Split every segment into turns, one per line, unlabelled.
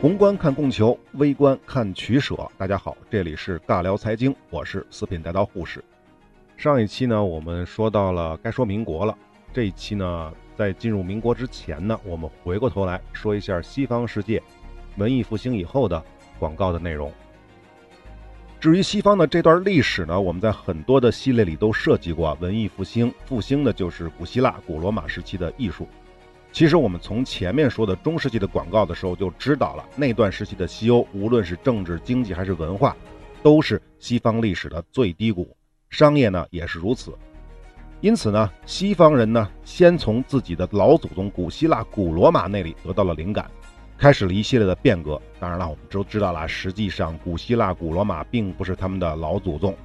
宏观看供求，微观看取舍。大家好，这里是尬聊财经，我是四品带刀护士。上一期呢，我们说到了该说民国了。这一期呢，在进入民国之前呢，我们回过头来说一下西方世界文艺复兴以后的广告的内容。至于西方的这段历史呢，我们在很多的系列里都涉及过。文艺复兴，复兴的就是古希腊、古罗马时期的艺术。其实我们从前面说的中世纪的广告的时候就知道了，那段时期的西欧，无论是政治、经济还是文化，都是西方历史的最低谷，商业呢也是如此。因此呢，西方人呢先从自己的老祖宗古希腊、古罗马那里得到了灵感，开始了一系列的变革。当然了，我们都知道了，实际上古希腊、古罗马并不是他们的老祖宗，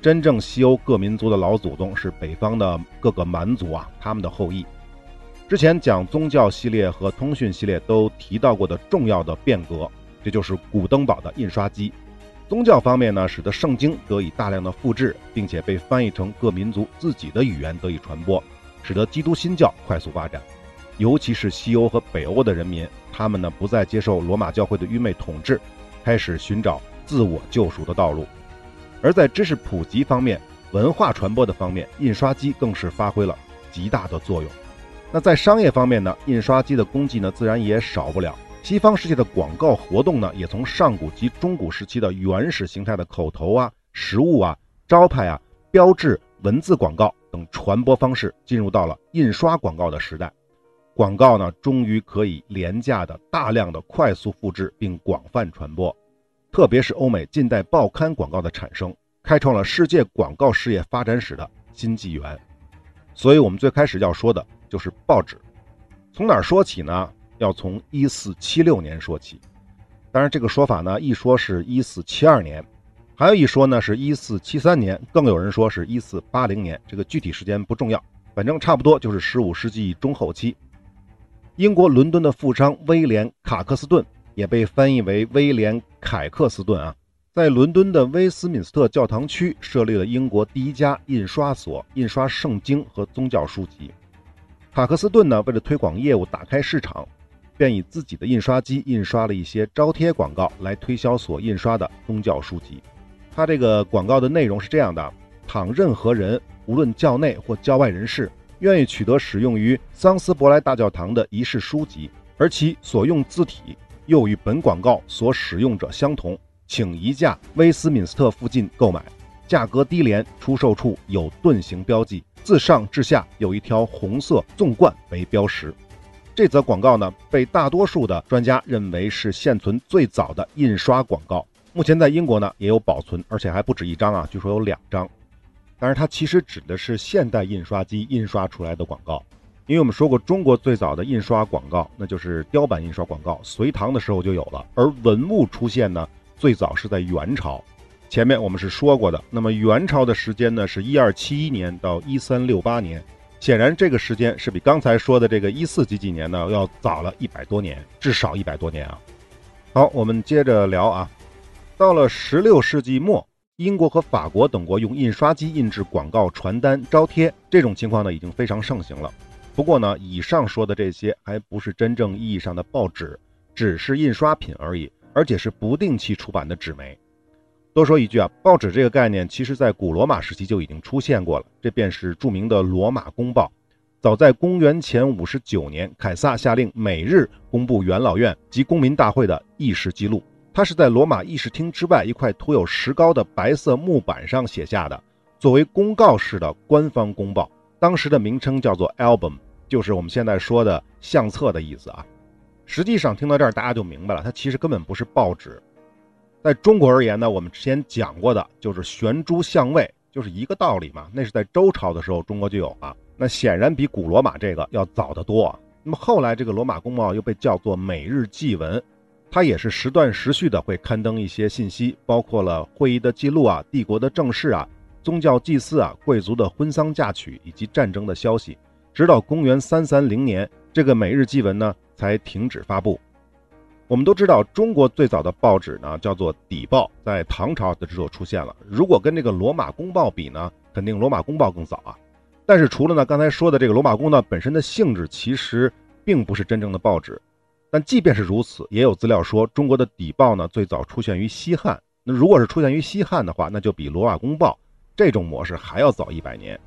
真正西欧各民族的老祖宗是北方的各个蛮族啊，他们的后裔。之前讲宗教系列和通讯系列都提到过的重要的变革，这就是古登堡的印刷机。宗教方面呢，使得圣经得以大量的复制，并且被翻译成各民族自己的语言得以传播，使得基督新教快速发展。尤其是西欧和北欧的人民，他们呢不再接受罗马教会的愚昧统治，开始寻找自我救赎的道路。而在知识普及方面、文化传播的方面，印刷机更是发挥了极大的作用。那在商业方面呢，印刷机的功绩呢，自然也少不了。西方世界的广告活动呢，也从上古及中古时期的原始形态的口头啊、实物啊、招牌啊、标志、文字广告等传播方式，进入到了印刷广告的时代。广告呢，终于可以廉价的、大量的、快速复制并广泛传播。特别是欧美近代报刊广告的产生，开创了世界广告事业发展史的新纪元。所以，我们最开始要说的。就是报纸，从哪儿说起呢？要从一四七六年说起。当然，这个说法呢，一说是一四七二年，还有一说呢是一四七三年，更有人说是一四八零年。这个具体时间不重要，反正差不多就是十五世纪中后期。英国伦敦的富商威廉·卡克斯顿，也被翻译为威廉·凯克斯顿啊。在伦敦的威斯敏斯特教堂区设立了英国第一家印刷所，印刷圣经和宗教书籍。塔克斯顿呢，为了推广业务、打开市场，便以自己的印刷机印刷了一些招贴广告来推销所印刷的宗教书籍。他这个广告的内容是这样的：倘任何人，无论教内或教外人士，愿意取得使用于桑斯伯莱大教堂的仪式书籍，而其所用字体又与本广告所使用者相同。请移驾威斯敏斯特附近购买，价格低廉，出售处有盾形标记，自上至下有一条红色纵贯为标识。这则广告呢，被大多数的专家认为是现存最早的印刷广告。目前在英国呢也有保存，而且还不止一张啊，据说有两张。但是它其实指的是现代印刷机印刷出来的广告，因为我们说过，中国最早的印刷广告那就是雕版印刷广告，隋唐的时候就有了，而文物出现呢。最早是在元朝，前面我们是说过的。那么元朝的时间呢，是一二七一年到一三六八年，显然这个时间是比刚才说的这个一四几几年呢要早了一百多年，至少一百多年啊。好，我们接着聊啊。到了十六世纪末，英国和法国等国用印刷机印制广告传单、招贴，这种情况呢已经非常盛行了。不过呢，以上说的这些还不是真正意义上的报纸，只是印刷品而已。而且是不定期出版的纸媒。多说一句啊，报纸这个概念，其实在古罗马时期就已经出现过了。这便是著名的《罗马公报》。早在公元前五十九年，凯撒下令每日公布元老院及公民大会的议事记录。他是在罗马议事厅之外一块涂有石膏的白色木板上写下的，作为公告式的官方公报。当时的名称叫做 album，就是我们现在说的相册的意思啊。实际上听到这儿，大家就明白了，它其实根本不是报纸。在中国而言呢，我们之前讲过的就是悬珠相位，就是一个道理嘛。那是在周朝的时候，中国就有了，那显然比古罗马这个要早得多。那么后来这个罗马公报又被叫做每日祭文，它也是时断时续的会刊登一些信息，包括了会议的记录啊、帝国的政事啊、宗教祭祀啊、贵族的婚丧嫁娶以及战争的消息。直到公元三三零年，这个每日祭文呢。才停止发布。我们都知道，中国最早的报纸呢叫做邸报，在唐朝的时候出现了。如果跟这个罗马公报比呢，肯定罗马公报更早啊。但是除了呢刚才说的这个罗马公报本身的性质，其实并不是真正的报纸。但即便是如此，也有资料说中国的邸报呢最早出现于西汉。那如果是出现于西汉的话，那就比罗马公报这种模式还要早一百年。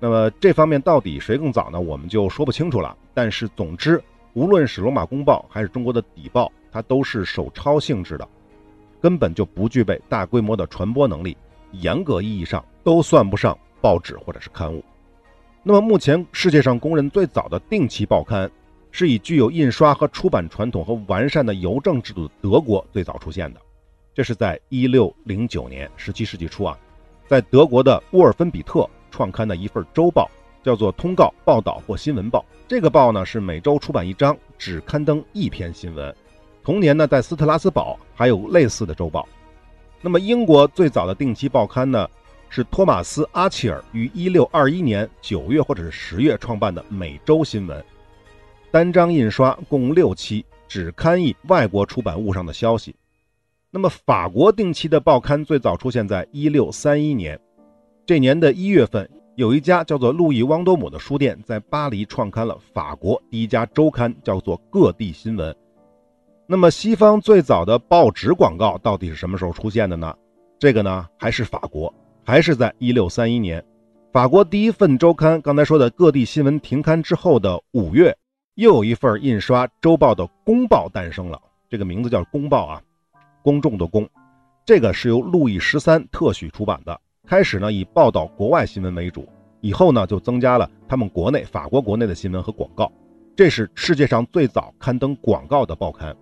那么这方面到底谁更早呢？我们就说不清楚了。但是总之，无论是罗马公报还是中国的邸报，它都是手抄性质的，根本就不具备大规模的传播能力。严格意义上，都算不上报纸或者是刊物。那么目前世界上公认最早的定期报刊，是以具有印刷和出版传统和完善的邮政制度的德国最早出现的。这是在一六零九年，十七世纪初啊，在德国的沃尔芬比特创刊的一份周报，叫做《通告报道或新闻报》。这个报呢是每周出版一章，只刊登一篇新闻。同年呢，在斯特拉斯堡还有类似的周报。那么英国最早的定期报刊呢，是托马斯·阿切尔于一六二一年九月或者是十月创办的《每周新闻》，单张印刷，共六期，只刊译外国出版物上的消息。那么，法国定期的报刊最早出现在一六三一年。这年的一月份，有一家叫做路易汪多姆的书店在巴黎创刊了法国第一家周刊，叫做《各地新闻》。那么，西方最早的报纸广告到底是什么时候出现的呢？这个呢，还是法国，还是在一六三一年。法国第一份周刊，刚才说的《各地新闻》停刊之后的五月，又有一份印刷周报的《公报》诞生了。这个名字叫《公报》啊。公众的公，这个是由路易十三特许出版的。开始呢以报道国外新闻为主，以后呢就增加了他们国内法国国内的新闻和广告。这是世界上最早刊登广告的报刊。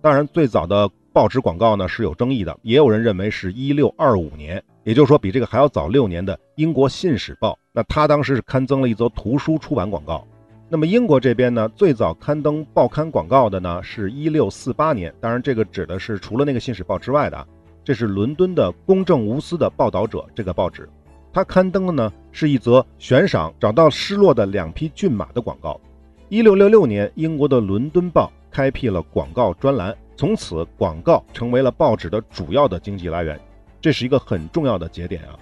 当然，最早的报纸广告呢是有争议的，也有人认为是一六二五年，也就是说比这个还要早六年的英国《信使报》。那他当时是刊登了一则图书出版广告。那么英国这边呢，最早刊登报刊广告的呢，是一六四八年。当然，这个指的是除了那个《信使报》之外的，这是伦敦的公正无私的报道者这个报纸，它刊登的呢是一则悬赏找到失落的两匹骏马的广告。一六六六年，英国的《伦敦报》开辟了广告专栏，从此广告成为了报纸的主要的经济来源，这是一个很重要的节点啊。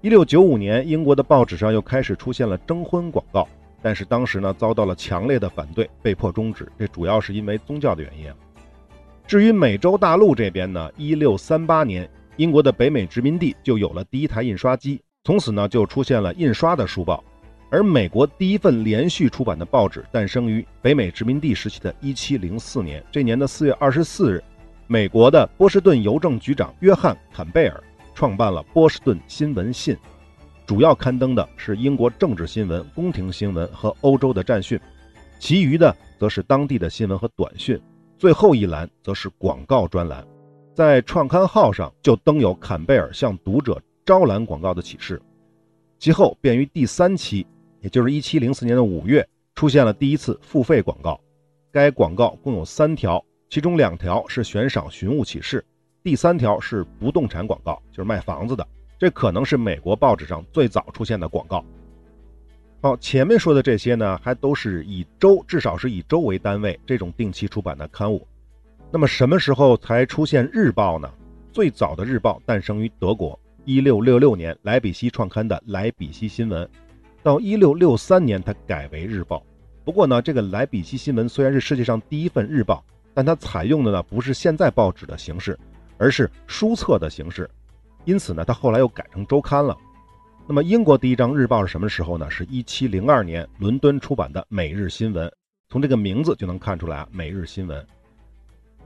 一六九五年，英国的报纸上又开始出现了征婚广告。但是当时呢，遭到了强烈的反对，被迫终止。这主要是因为宗教的原因。至于美洲大陆这边呢，一六三八年，英国的北美殖民地就有了第一台印刷机，从此呢就出现了印刷的书报。而美国第一份连续出版的报纸诞生于北美殖民地时期的一七零四年。这年的四月二十四日，美国的波士顿邮政局长约翰·坎贝尔创办了《波士顿新闻信》。主要刊登的是英国政治新闻、宫廷新闻和欧洲的战讯，其余的则是当地的新闻和短讯。最后一栏则是广告专栏，在创刊号上就登有坎贝尔向读者招揽广告的启示。其后便于第三期，也就是1704年的五月，出现了第一次付费广告。该广告共有三条，其中两条是悬赏寻物启事，第三条是不动产广告，就是卖房子的。这可能是美国报纸上最早出现的广告。好，前面说的这些呢，还都是以周，至少是以周为单位这种定期出版的刊物。那么什么时候才出现日报呢？最早的日报诞生于德国，一六六六年莱比锡创刊的《莱比锡新闻》，到一六六三年它改为日报。不过呢，这个《莱比锡新闻》虽然是世界上第一份日报，但它采用的呢不是现在报纸的形式，而是书册的形式。因此呢，它后来又改成周刊了。那么，英国第一张日报是什么时候呢？是一七零二年伦敦出版的《每日新闻》。从这个名字就能看出来啊，《每日新闻》。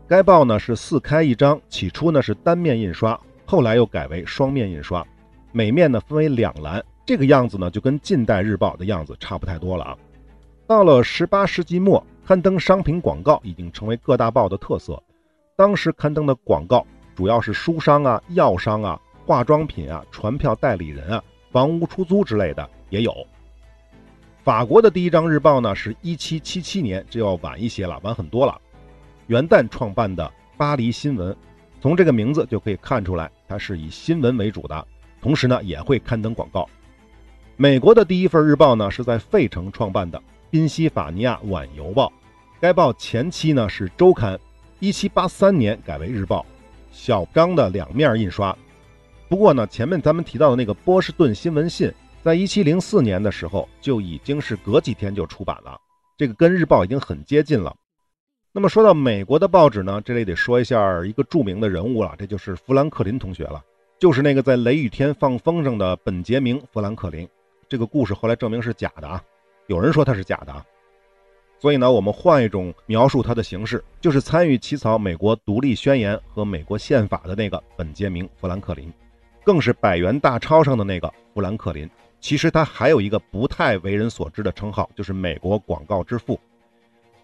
该报呢是四开一张，起初呢是单面印刷，后来又改为双面印刷，每面呢分为两栏。这个样子呢就跟近代日报的样子差不太多了啊。到了十八世纪末，刊登商品广告已经成为各大报的特色。当时刊登的广告主要是书商啊、药商啊。化妆品啊，传票代理人啊，房屋出租之类的也有。法国的第一张日报呢，是一七七七年，就要晚一些了，晚很多了。元旦创办的《巴黎新闻》，从这个名字就可以看出来，它是以新闻为主的，同时呢也会刊登广告。美国的第一份日报呢，是在费城创办的《宾夕法尼亚晚邮报》，该报前期呢是周刊，一七八三年改为日报，小张的两面印刷。不过呢，前面咱们提到的那个波士顿新闻信，在一七零四年的时候就已经是隔几天就出版了，这个跟日报已经很接近了。那么说到美国的报纸呢，这里得说一下一个著名的人物了，这就是富兰克林同学了，就是那个在雷雨天放风筝的本杰明·富兰克林。这个故事后来证明是假的啊，有人说他是假的啊。所以呢，我们换一种描述他的形式，就是参与起草美国独立宣言和美国宪法的那个本杰明·富兰克林，更是百元大钞上的那个富兰克林。其实他还有一个不太为人所知的称号，就是美国广告之父。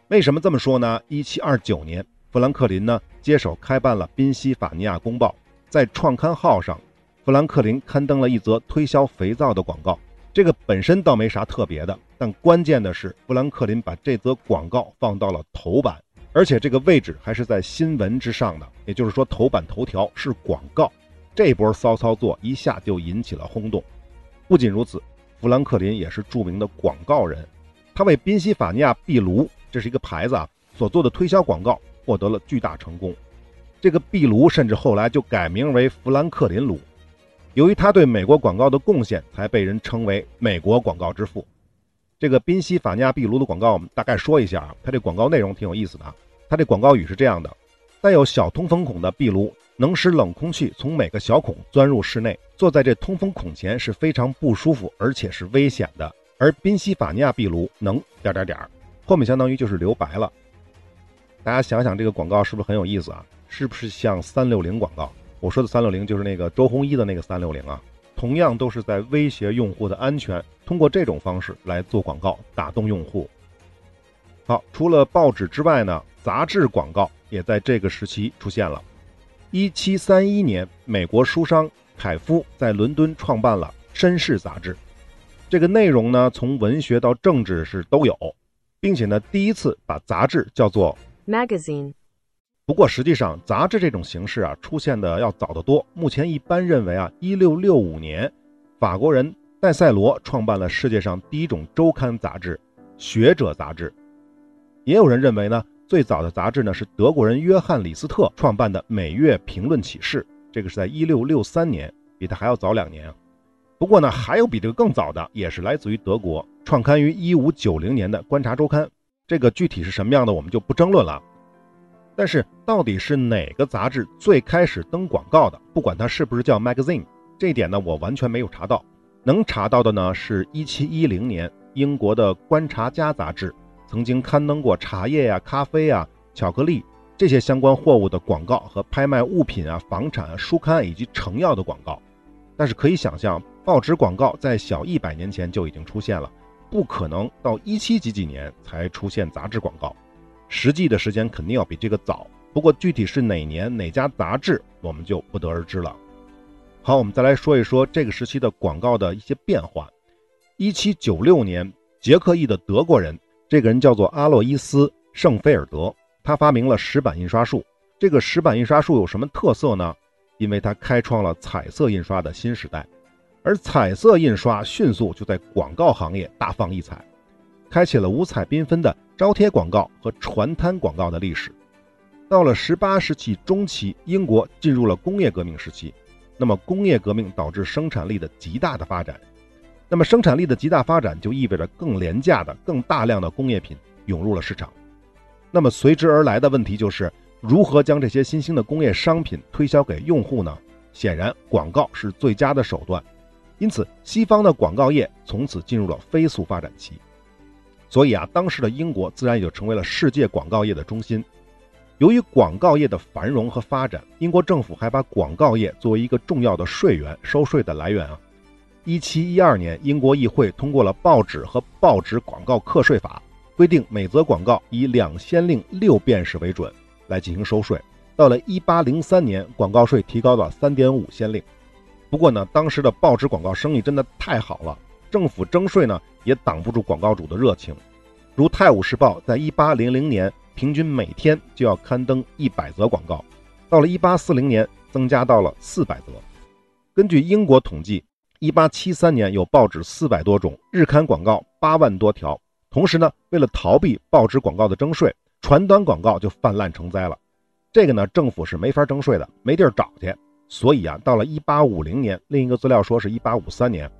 为什么这么说呢？一七二九年，富兰克林呢接手开办了《宾夕法尼亚公报》，在创刊号上，富兰克林刊登了一则推销肥皂的广告。这个本身倒没啥特别的，但关键的是，富兰克林把这则广告放到了头版，而且这个位置还是在新闻之上的，也就是说，头版头条是广告。这波骚操作一下就引起了轰动。不仅如此，富兰克林也是著名的广告人，他为宾夕法尼亚壁炉，这是一个牌子啊，所做的推销广告获得了巨大成功。这个壁炉甚至后来就改名为富兰克林炉。由于他对美国广告的贡献，才被人称为“美国广告之父”。这个宾夕法尼亚壁炉的广告，我们大概说一下啊。它这广告内容挺有意思的啊。它这广告语是这样的：带有小通风孔的壁炉能使冷空气从每个小孔钻入室内，坐在这通风孔前是非常不舒服，而且是危险的。而宾夕法尼亚壁炉能点点点儿，后面相当于就是留白了。大家想想这个广告是不是很有意思啊？是不是像三六零广告？我说的三六零就是那个周鸿祎的那个三六零啊，同样都是在威胁用户的安全，通过这种方式来做广告打动用户。好，除了报纸之外呢，杂志广告也在这个时期出现了。一七三一年，美国书商凯夫在伦敦创办了《绅士》杂志，这个内容呢，从文学到政治是都有，并且呢，第一次把杂志叫做
magazine。
不过，实际上，杂志这种形式啊，出现的要早得多。目前一般认为啊，一六六五年，法国人戴塞罗创办了世界上第一种周刊杂志《学者杂志》。也有人认为呢，最早的杂志呢是德国人约翰李斯特创办的《每月评论启事》，这个是在一六六三年，比他还要早两年。不过呢，还有比这个更早的，也是来自于德国，创刊于一五九零年的《观察周刊》。这个具体是什么样的，我们就不争论了。但是，到底是哪个杂志最开始登广告的？不管它是不是叫 magazine，这一点呢，我完全没有查到。能查到的呢，是一七一零年英国的《观察家》杂志曾经刊登过茶叶呀、咖啡呀、巧克力这些相关货物的广告和拍卖物品啊、房产啊、书刊以及成药的广告。但是可以想象，报纸广告在小一百年前就已经出现了，不可能到一七几几年才出现杂志广告。实际的时间肯定要比这个早，不过具体是哪年哪家杂志，我们就不得而知了。好，我们再来说一说这个时期的广告的一些变化。一七九六年，捷克裔的德国人，这个人叫做阿洛伊斯·圣菲尔德，他发明了石板印刷术。这个石板印刷术有什么特色呢？因为它开创了彩色印刷的新时代，而彩色印刷迅速就在广告行业大放异彩。开启了五彩缤纷的招贴广告和传单广告的历史。到了十八世纪中期，英国进入了工业革命时期。那么，工业革命导致生产力的极大的发展。那么，生产力的极大发展就意味着更廉价的、更大量的工业品涌入了市场。那么，随之而来的问题就是如何将这些新兴的工业商品推销给用户呢？显然，广告是最佳的手段。因此，西方的广告业从此进入了飞速发展期。所以啊，当时的英国自然也就成为了世界广告业的中心。由于广告业的繁荣和发展，英国政府还把广告业作为一个重要的税源、收税的来源啊。一七一二年，英国议会通过了《报纸和报纸广告课税法》，规定每则广告以两先令六便士为准来进行收税。到了一八零三年，广告税提高到三点五先令。不过呢，当时的报纸广告生意真的太好了。政府征税呢，也挡不住广告主的热情。如《泰晤士报》在1800年平均每天就要刊登100则广告，到了1840年增加到了400则。根据英国统计，1873年有报纸400多种，日刊广告8万多条。同时呢，为了逃避报纸广告的征税，传单广告就泛滥成灾了。这个呢，政府是没法征税的，没地儿找去。所以啊，到了1850年，另一个资料说是1853年。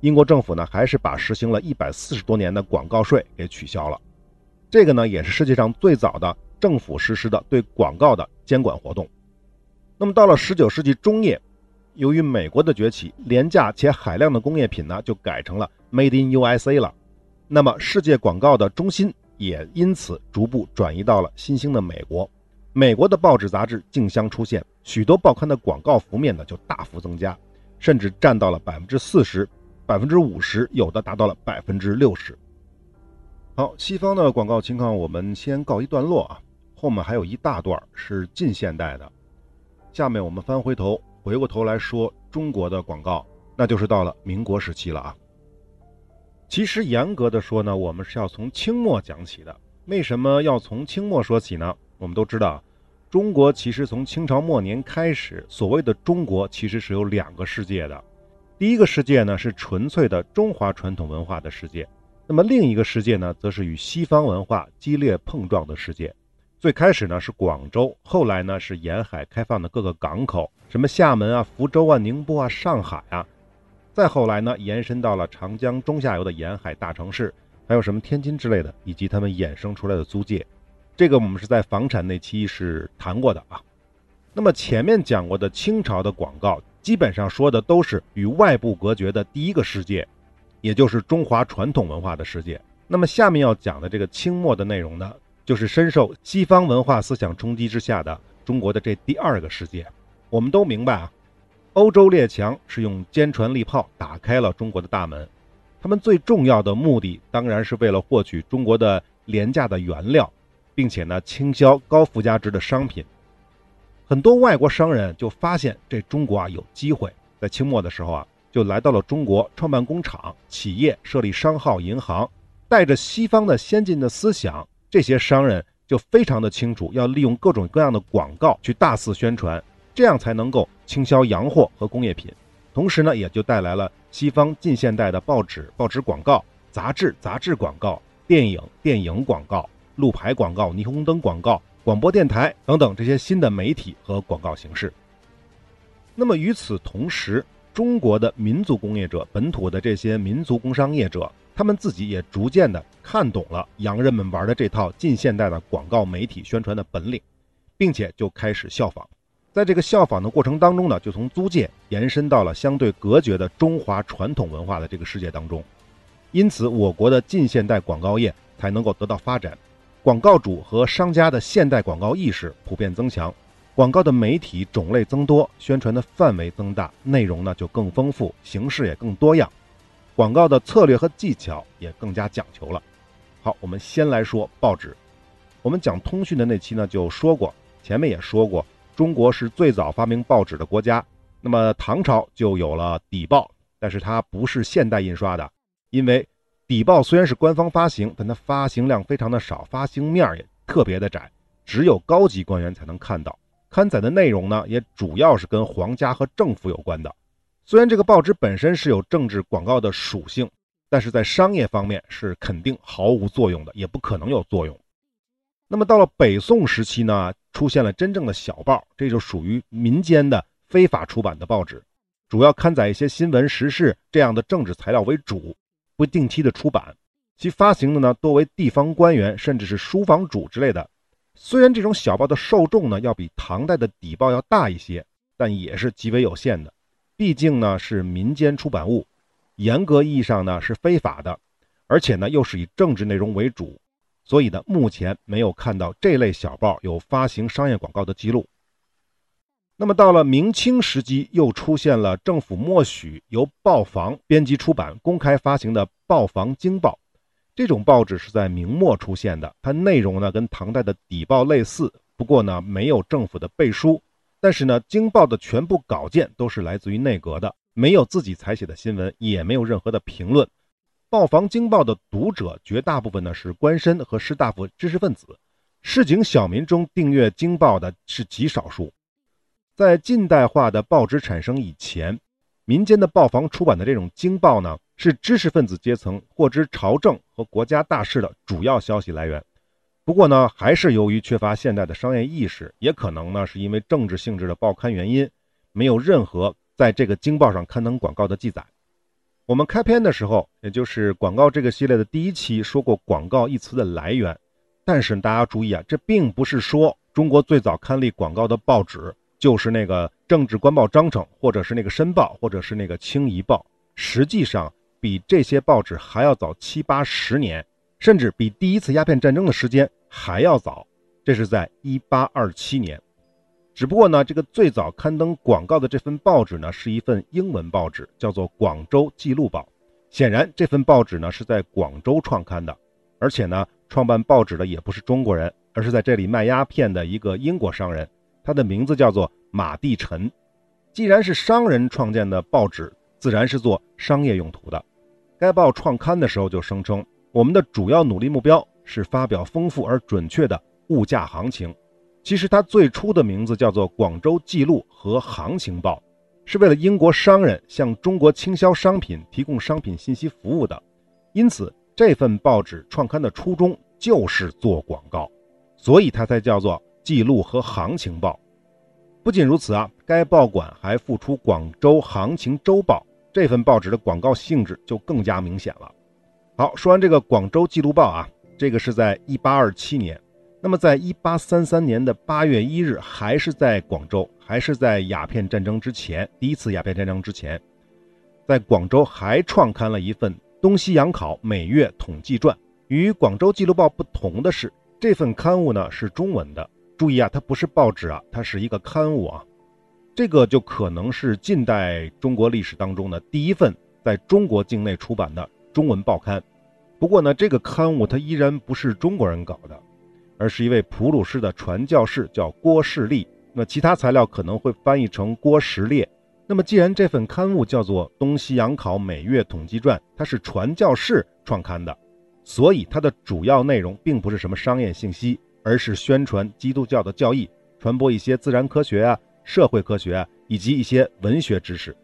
英国政府呢，还是把实行了一百四十多年的广告税给取消了。这个呢，也是世界上最早的政府实施的对广告的监管活动。那么到了十九世纪中叶，由于美国的崛起，廉价且海量的工业品呢就改成了 Made in USA 了。那么世界广告的中心也因此逐步转移到了新兴的美国。美国的报纸杂志竞相出现，许多报刊的广告幅面呢就大幅增加，甚至占到了百分之四十、百分之五十，有的达到了百分之六十。好，西方的广告情况我们先告一段落啊，后面还有一大段是近现代的。下面我们翻回头，回过头来说中国的广告，那就是到了民国时期了啊。其实严格的说呢，我们是要从清末讲起的。为什么要从清末说起呢？我们都知道，中国其实从清朝末年开始，所谓的中国其实是有两个世界的。第一个世界呢是纯粹的中华传统文化的世界，那么另一个世界呢则是与西方文化激烈碰撞的世界。最开始呢是广州，后来呢是沿海开放的各个港口，什么厦门啊、福州啊、宁波啊、上海啊，再后来呢延伸到了长江中下游的沿海大城市，还有什么天津之类的，以及他们衍生出来的租界。这个我们是在房产那期是谈过的啊。那么前面讲过的清朝的广告，基本上说的都是与外部隔绝的第一个世界，也就是中华传统文化的世界。那么下面要讲的这个清末的内容呢？就是深受西方文化思想冲击之下的中国的这第二个世界。我们都明白啊，欧洲列强是用坚船利炮打开了中国的大门，他们最重要的目的当然是为了获取中国的廉价的原料，并且呢倾销高附加值的商品。很多外国商人就发现这中国啊有机会，在清末的时候啊就来到了中国，创办工厂、企业，设立商号、银行，带着西方的先进的思想。这些商人就非常的清楚，要利用各种各样的广告去大肆宣传，这样才能够倾销洋货和工业品。同时呢，也就带来了西方近现代的报纸、报纸广告、杂志、杂志广告、电影、电影广告、路牌广告、霓虹灯广告、广播电台等等这些新的媒体和广告形式。那么与此同时，中国的民族工业者、本土的这些民族工商业者。他们自己也逐渐的看懂了洋人们玩的这套近现代的广告媒体宣传的本领，并且就开始效仿。在这个效仿的过程当中呢，就从租界延伸到了相对隔绝的中华传统文化的这个世界当中。因此，我国的近现代广告业才能够得到发展，广告主和商家的现代广告意识普遍增强，广告的媒体种类增多，宣传的范围增大，内容呢就更丰富，形式也更多样。广告的策略和技巧也更加讲求了。好，我们先来说报纸。我们讲通讯的那期呢，就说过，前面也说过，中国是最早发明报纸的国家。那么唐朝就有了邸报，但是它不是现代印刷的，因为邸报虽然是官方发行，但它发行量非常的少，发行面也特别的窄，只有高级官员才能看到。刊载的内容呢，也主要是跟皇家和政府有关的。虽然这个报纸本身是有政治广告的属性，但是在商业方面是肯定毫无作用的，也不可能有作用。那么到了北宋时期呢，出现了真正的小报，这就属于民间的非法出版的报纸，主要刊载一些新闻时事这样的政治材料为主，不定期的出版。其发行的呢多为地方官员，甚至是书房主之类的。虽然这种小报的受众呢要比唐代的邸报要大一些，但也是极为有限的。毕竟呢是民间出版物，严格意义上呢是非法的，而且呢又是以政治内容为主，所以呢目前没有看到这类小报有发行商业广告的记录。那么到了明清时期，又出现了政府默许由报房编辑出版、公开发行的《报房经报》，这种报纸是在明末出现的，它内容呢跟唐代的邸报类似，不过呢没有政府的背书。但是呢，京报的全部稿件都是来自于内阁的，没有自己采写的新闻，也没有任何的评论。报房京报的读者绝大部分呢是官绅和士大夫知识分子，市井小民中订阅京报的是极少数。在近代化的报纸产生以前，民间的报房出版的这种京报呢，是知识分子阶层获知朝政和国家大事的主要消息来源。不过呢，还是由于缺乏现代的商业意识，也可能呢是因为政治性质的报刊原因，没有任何在这个京报上刊登广告的记载。我们开篇的时候，也就是广告这个系列的第一期说过，广告一词的来源，但是大家注意啊，这并不是说中国最早刊立广告的报纸就是那个《政治官报章程》，或者是那个《申报》，或者是那个《清夷报》。实际上，比这些报纸还要早七八十年，甚至比第一次鸦片战争的时间还要早。这是在一八二七年。只不过呢，这个最早刊登广告的这份报纸呢，是一份英文报纸，叫做《广州记录报》。显然，这份报纸呢是在广州创刊的，而且呢，创办报纸的也不是中国人，而是在这里卖鸦片的一个英国商人，他的名字叫做马蒂臣。既然是商人创建的报纸，自然是做商业用途的。该报创刊的时候就声称，我们的主要努力目标是发表丰富而准确的物价行情。其实它最初的名字叫做《广州记录和行情报》。是为了英国商人向中国倾销商品提供商品信息服务的，因此这份报纸创刊的初衷就是做广告，所以它才叫做《记录和行情报》。不仅如此啊，该报馆还复出《广州行情周报》，这份报纸的广告性质就更加明显了。好，说完这个《广州记录报》啊，这个是在1827年。那么，在一八三三年的八月一日，还是在广州，还是在鸦片战争之前，第一次鸦片战争之前，在广州还创刊了一份《东西洋考每月统计传》。与《广州记录报》不同的是，这份刊物呢是中文的。注意啊，它不是报纸啊，它是一个刊物啊。这个就可能是近代中国历史当中的第一份在中国境内出版的中文报刊。不过呢，这个刊物它依然不是中国人搞的。而是一位普鲁士的传教士，叫郭士立。那其他材料可能会翻译成郭实烈。那么，既然这份刊物叫做《东西洋考每月统计传》，它是传教士创刊的，所以它的主要内容并不是什么商业信息，而是宣传基督教的教义，传播一些自然科学啊、社会科学啊以及一些文学知识。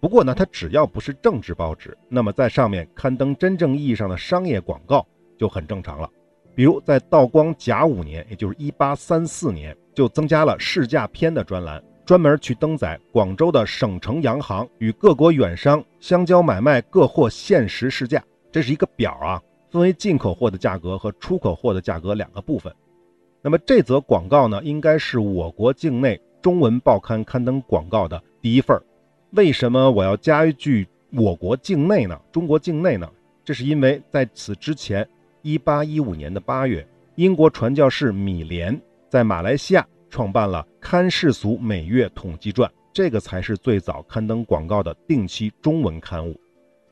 不过呢，它只要不是政治报纸，那么在上面刊登真正意义上的商业广告就很正常了。比如，在道光甲午年，也就是一八三四年，就增加了市价篇的专栏，专门去登载广州的省城洋行与各国远商相交买卖各货现实市价。这是一个表啊，分为进口货的价格和出口货的价格两个部分。那么这则广告呢，应该是我国境内中文报刊刊登广告的第一份为什么我要加一句“我国境内”呢？中国境内呢？这是因为在此之前。一八一五年的八月，英国传教士米连在马来西亚创办了《刊世俗每月统计传》，这个才是最早刊登广告的定期中文刊物。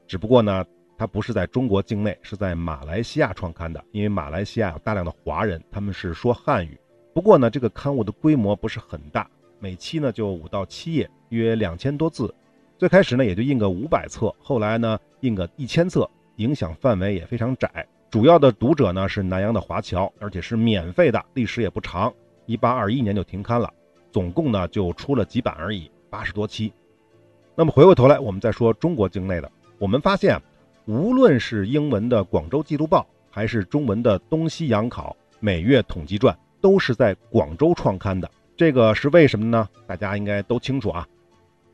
只不过呢，它不是在中国境内，是在马来西亚创刊的。因为马来西亚有大量的华人，他们是说汉语。不过呢，这个刊物的规模不是很大，每期呢就五到七页，约两千多字。最开始呢也就印个五百册，后来呢印个一千册，影响范围也非常窄。主要的读者呢是南洋的华侨，而且是免费的，历史也不长，一八二一年就停刊了，总共呢就出了几版而已，八十多期。那么回过头来，我们再说中国境内的，我们发现，无论是英文的《广州记录报》，还是中文的《东西洋考每月统计传》，都是在广州创刊的。这个是为什么呢？大家应该都清楚啊。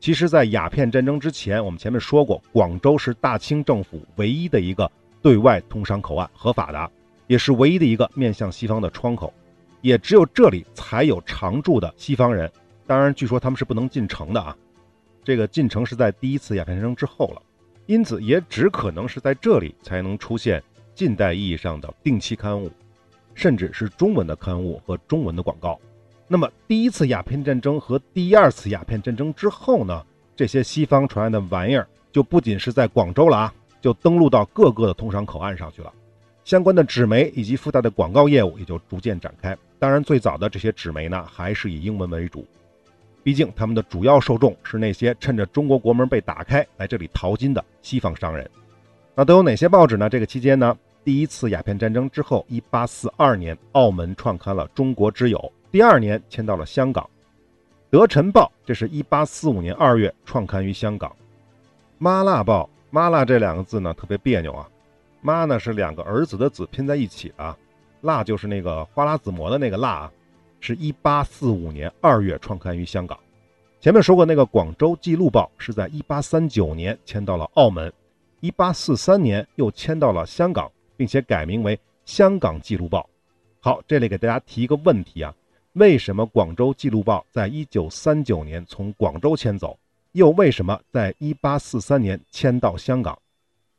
其实，在鸦片战争之前，我们前面说过，广州是大清政府唯一的一个。对外通商口岸合法的，也是唯一的一个面向西方的窗口，也只有这里才有常住的西方人。当然，据说他们是不能进城的啊。这个进城是在第一次鸦片战争之后了，因此也只可能是在这里才能出现近代意义上的定期刊物，甚至是中文的刊物和中文的广告。那么，第一次鸦片战争和第二次鸦片战争之后呢？这些西方传来的玩意儿就不仅是在广州了啊。就登陆到各个的通商口岸上去了，相关的纸媒以及附带的广告业务也就逐渐展开。当然，最早的这些纸媒呢，还是以英文为主，毕竟他们的主要受众是那些趁着中国国门被打开来这里淘金的西方商人。那都有哪些报纸呢？这个期间呢，第一次鸦片战争之后，一八四二年，澳门创刊了《中国之友》，第二年迁到了香港，《德辰报》这是一八四五年二月创刊于香港，《妈辣报》。妈辣这两个字呢，特别别扭啊。妈呢是两个儿子的子拼在一起的，辣就是那个花剌子模的那个辣啊。是一八四五年二月创刊于香港。前面说过，那个《广州记录报》是在一八三九年迁到了澳门，一八四三年又迁到了香港，并且改名为《香港记录报》。好，这里给大家提一个问题啊，为什么广州记录报在一九三九年从广州迁走，又为什么在一八四三年迁到香港？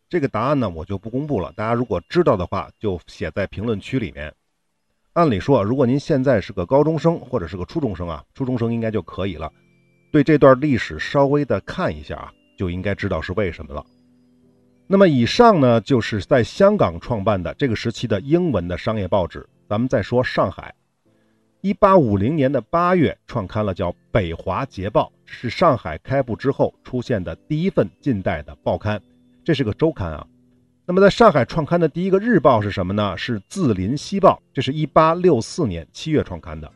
这个答案呢，我就不公布了。大家如果知道的话，就写在评论区里面。按理说，如果您现在是个高中生或者是个初中生啊，初中生应该就可以了。对这段历史稍微的看一下啊，就应该知道是为什么了。那么以上呢，就是在香港创办的这个时期的英文的商业报纸。咱们再说上海，一八五零年的八月创刊了叫《北华捷报》，是上海开埠之后出现的第一份近代的报刊，这是个周刊啊。那么，在上海创刊的第一个日报是什么呢？是《字林西报》，这是一八六四年七月创刊的。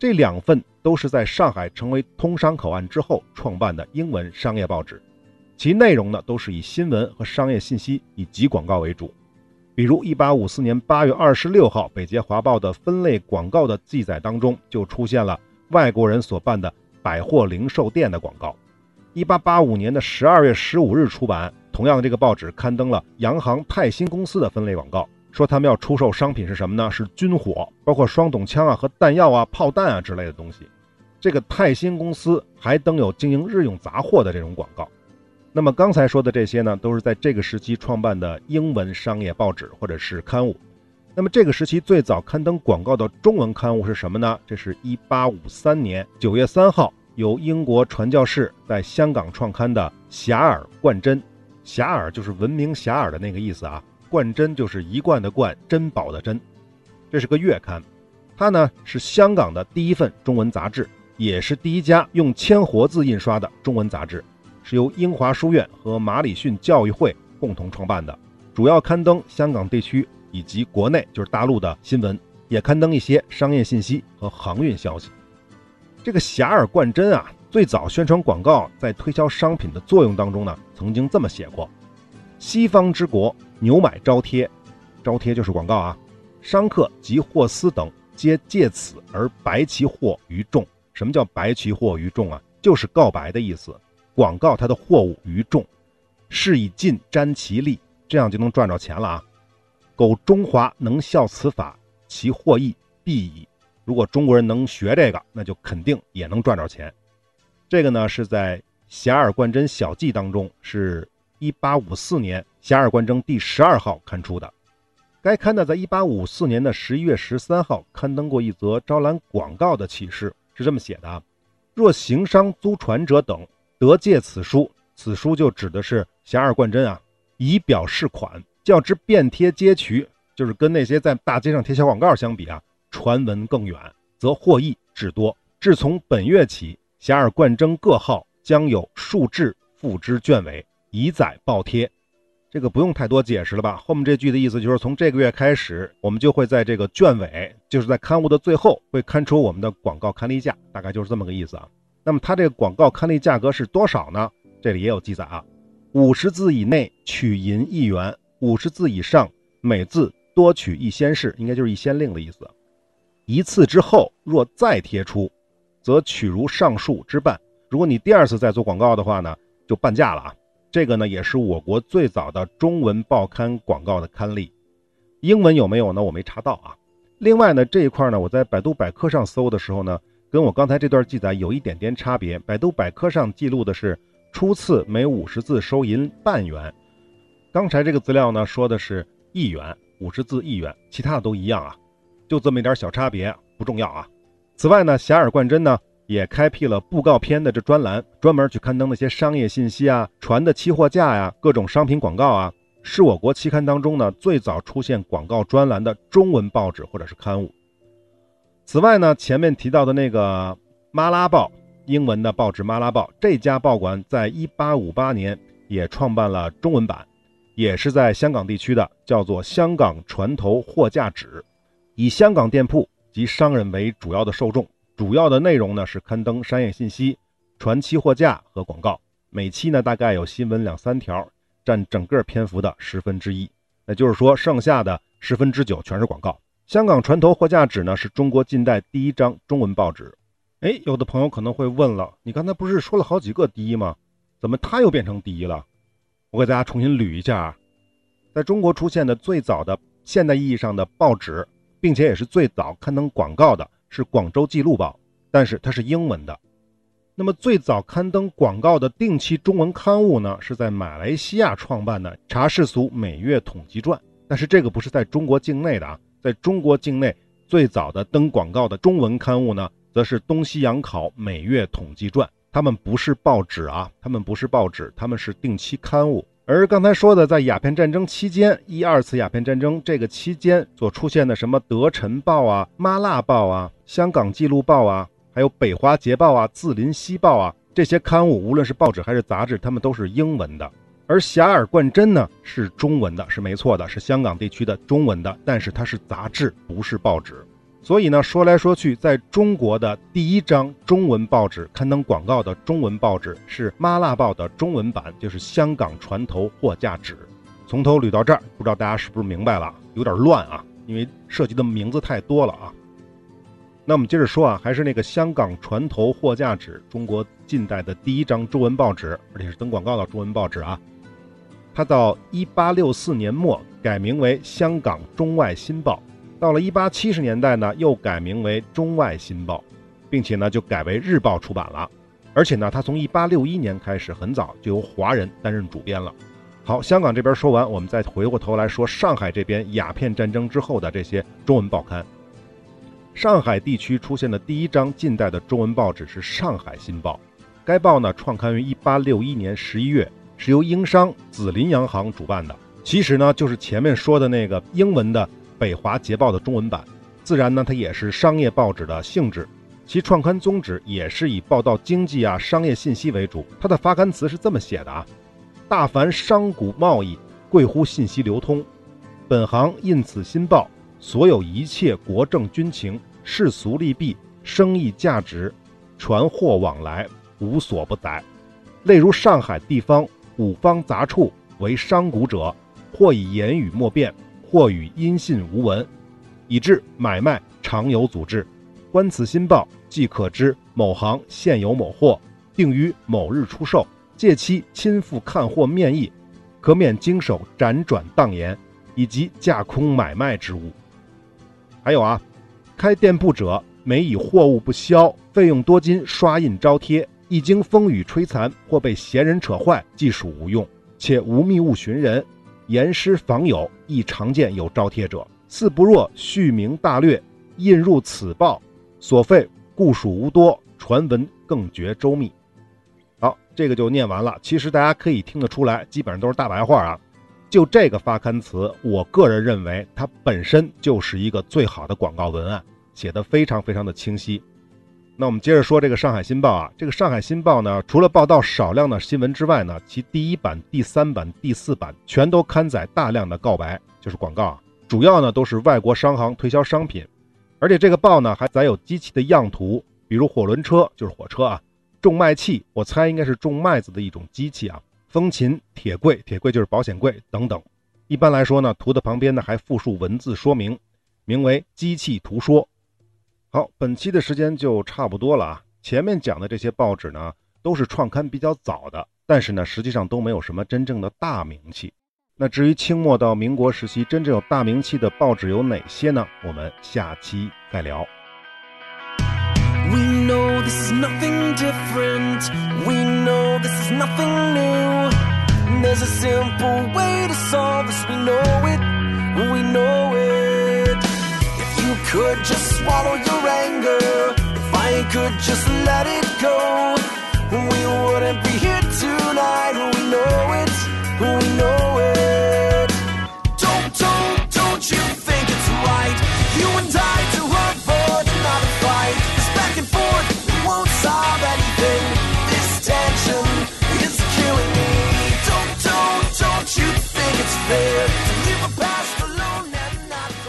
这两份都是在上海成为通商口岸之后创办的英文商业报纸，其内容呢都是以新闻和商业信息以及广告为主。比如，一八五四年八月二十六号，《北捷华报》的分类广告的记载当中就出现了外国人所办的百货零售店的广告。一八八五年的十二月十五日出版。同样，这个报纸刊登了洋行泰兴公司的分类广告，说他们要出售商品是什么呢？是军火，包括双筒枪啊和弹药啊、炮弹啊之类的东西。这个泰兴公司还登有经营日用杂货的这种广告。那么刚才说的这些呢，都是在这个时期创办的英文商业报纸或者是刊物。那么这个时期最早刊登广告的中文刊物是什么呢？这是一八五三年九月三号由英国传教士在香港创刊的《遐迩贯珍》。遐迩就是闻名遐迩的那个意思啊，冠珍就是一贯的冠，珍宝的珍。这是个月刊，它呢是香港的第一份中文杂志，也是第一家用铅活字印刷的中文杂志，是由英华书院和马礼逊教育会共同创办的，主要刊登香港地区以及国内就是大陆的新闻，也刊登一些商业信息和航运消息。这个遐迩贯真啊。最早宣传广告在推销商品的作用当中呢，曾经这么写过：“西方之国牛买招贴，招贴就是广告啊。商客及货司等皆借此而白其货于众。什么叫白其货于众啊？就是告白的意思。广告它的货物于众，是以尽沾其利，这样就能赚着钱了啊。苟中华能效此法，其获益必矣。如果中国人能学这个，那就肯定也能赚着钱。”这个呢是在《遐迩贯珍小记》当中，是一八五四年《遐迩贯珍》第十二号刊出的。该刊呢，在一八五四年的十一月十三号刊登过一则招揽广告的启事，是这么写的：若行商租船者等得借此书，此书就指的是《遐迩贯真》啊，以表示款，较之遍贴街渠，就是跟那些在大街上贴小广告相比啊，传闻更远，则获益至多。至从本月起。遐迩贯真各号将有数志付之卷尾，以载报贴。这个不用太多解释了吧？后面这句的意思就是从这个月开始，我们就会在这个卷尾，就是在刊物的最后，会刊出我们的广告刊例价，大概就是这么个意思啊。那么它这个广告刊例价格是多少呢？这里也有记载啊。五十字以内取银一元，五十字以上每字多取一仙士，应该就是一仙令的意思。一次之后若再贴出。则取如上述之半。如果你第二次再做广告的话呢，就半价了啊。这个呢，也是我国最早的中文报刊广告的刊例。英文有没有呢？我没查到啊。另外呢，这一块呢，我在百度百科上搜的时候呢，跟我刚才这段记载有一点点差别。百度百科上记录的是初次每五十字收银半元，刚才这个资料呢说的是一元，五十字一元，其他的都一样啊，就这么一点小差别，不重要啊。此外呢，遐迩贯珍呢也开辟了布告篇的这专栏，专门去刊登那些商业信息啊、船的期货价呀、各种商品广告啊，是我国期刊当中呢最早出现广告专栏的中文报纸或者是刊物。此外呢，前面提到的那个《马拉报》英文的报纸《马拉报》，这家报馆在1858年也创办了中文版，也是在香港地区的，叫做《香港船头货架纸》，以香港店铺。及商人为主要的受众，主要的内容呢是刊登商业信息、传期货价和广告。每期呢大概有新闻两三条，占整个篇幅的十分之一。那就是说，剩下的十分之九全是广告。香港船头货架纸呢是中国近代第一张中文报纸。哎，有的朋友可能会问了，你刚才不是说了好几个第一吗？怎么它又变成第一了？我给大家重新捋一下啊，在中国出现的最早的现代意义上的报纸。并且也是最早刊登广告的，是《广州记录报》，但是它是英文的。那么最早刊登广告的定期中文刊物呢，是在马来西亚创办的《茶世俗每月统计传》，但是这个不是在中国境内的啊，在中国境内最早的登广告的中文刊物呢，则是《东西洋考每月统计传》。他们不是报纸啊，他们不是报纸，他们是定期刊物。而刚才说的，在鸦片战争期间，一二次鸦片战争这个期间所出现的什么《德晨报》啊、《妈辣报》啊、《香港记录报》啊，还有《北华捷报》啊、《字林西报》啊，这些刊物，无论是报纸还是杂志，他们都是英文的。而《遐迩贯珍》呢，是中文的，是没错的，是香港地区的中文的，但是它是杂志，不是报纸。所以呢，说来说去，在中国的第一张中文报纸刊登广告的中文报纸是《麻辣报》的中文版，就是香港船头货架纸。从头捋到这儿，不知道大家是不是明白了？有点乱啊，因为涉及的名字太多了啊。那我们接着说啊，还是那个香港船头货架纸，中国近代的第一张中文报纸，而且是登广告的中文报纸啊。它到1864年末改名为《香港中外新报》。到了一八七十年代呢，又改名为《中外新报》，并且呢就改为日报出版了。而且呢，它从一八六一年开始，很早就由华人担任主编了。好，香港这边说完，我们再回过头来说上海这边鸦片战争之后的这些中文报刊。上海地区出现的第一张近代的中文报纸是《上海新报》，该报呢创刊于一八六一年十一月，是由英商紫林洋行主办的。其实呢，就是前面说的那个英文的。北华捷报的中文版，自然呢，它也是商业报纸的性质，其创刊宗旨也是以报道经济啊、商业信息为主。它的发刊词是这么写的啊：大凡商贾贸易，贵乎信息流通。本行印此新报，所有一切国政军情、世俗利弊、生意价值、传货往来，无所不载。例如上海地方五方杂处为商贾者，或以言语莫辩。或与音信无闻，以致买卖常有阻滞。观此新报，即可知某行现有某货，定于某日出售。借期亲赴看货面议，可免经手辗转当言，以及架空买卖之物。还有啊，开店铺者，每以货物不销，费用多金刷印招贴，一经风雨摧残，或被闲人扯坏，即属无用，且无密物寻人。严师访友亦常见有招贴者，似不若续名大略，印入此报，所费故属无多，传闻更觉周密。好，这个就念完了。其实大家可以听得出来，基本上都是大白话啊。就这个发刊词，我个人认为它本身就是一个最好的广告文案，写的非常非常的清晰。那我们接着说这个《上海新报》啊，这个《上海新报》呢，除了报道少量的新闻之外呢，其第一版、第三版、第四版全都刊载大量的告白，就是广告，主要呢都是外国商行推销商品，而且这个报呢还载有机器的样图，比如火轮车就是火车啊，种麦器，我猜应该是种麦子的一种机器啊，风琴、铁柜，铁柜就是保险柜等等。一般来说呢，图的旁边呢还附述文字说明，名为“机器图说”。好，本期的时间就差不多了啊。前面讲的这些报纸呢，都是创刊比较早的，但是呢，实际上都没有什么真正的大名气。那至于清末到民国时期真正有大名气的报纸有哪些呢？我们下期再聊。Could just swallow your anger, if I could just let it go, we wouldn't be here tonight. We know it, we know it. Don't, don't, don't you think it's right? You and I to avoid another fight. This back and forth won't solve anything. This tension is killing me. Don't, don't, don't you think it's fair?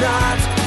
not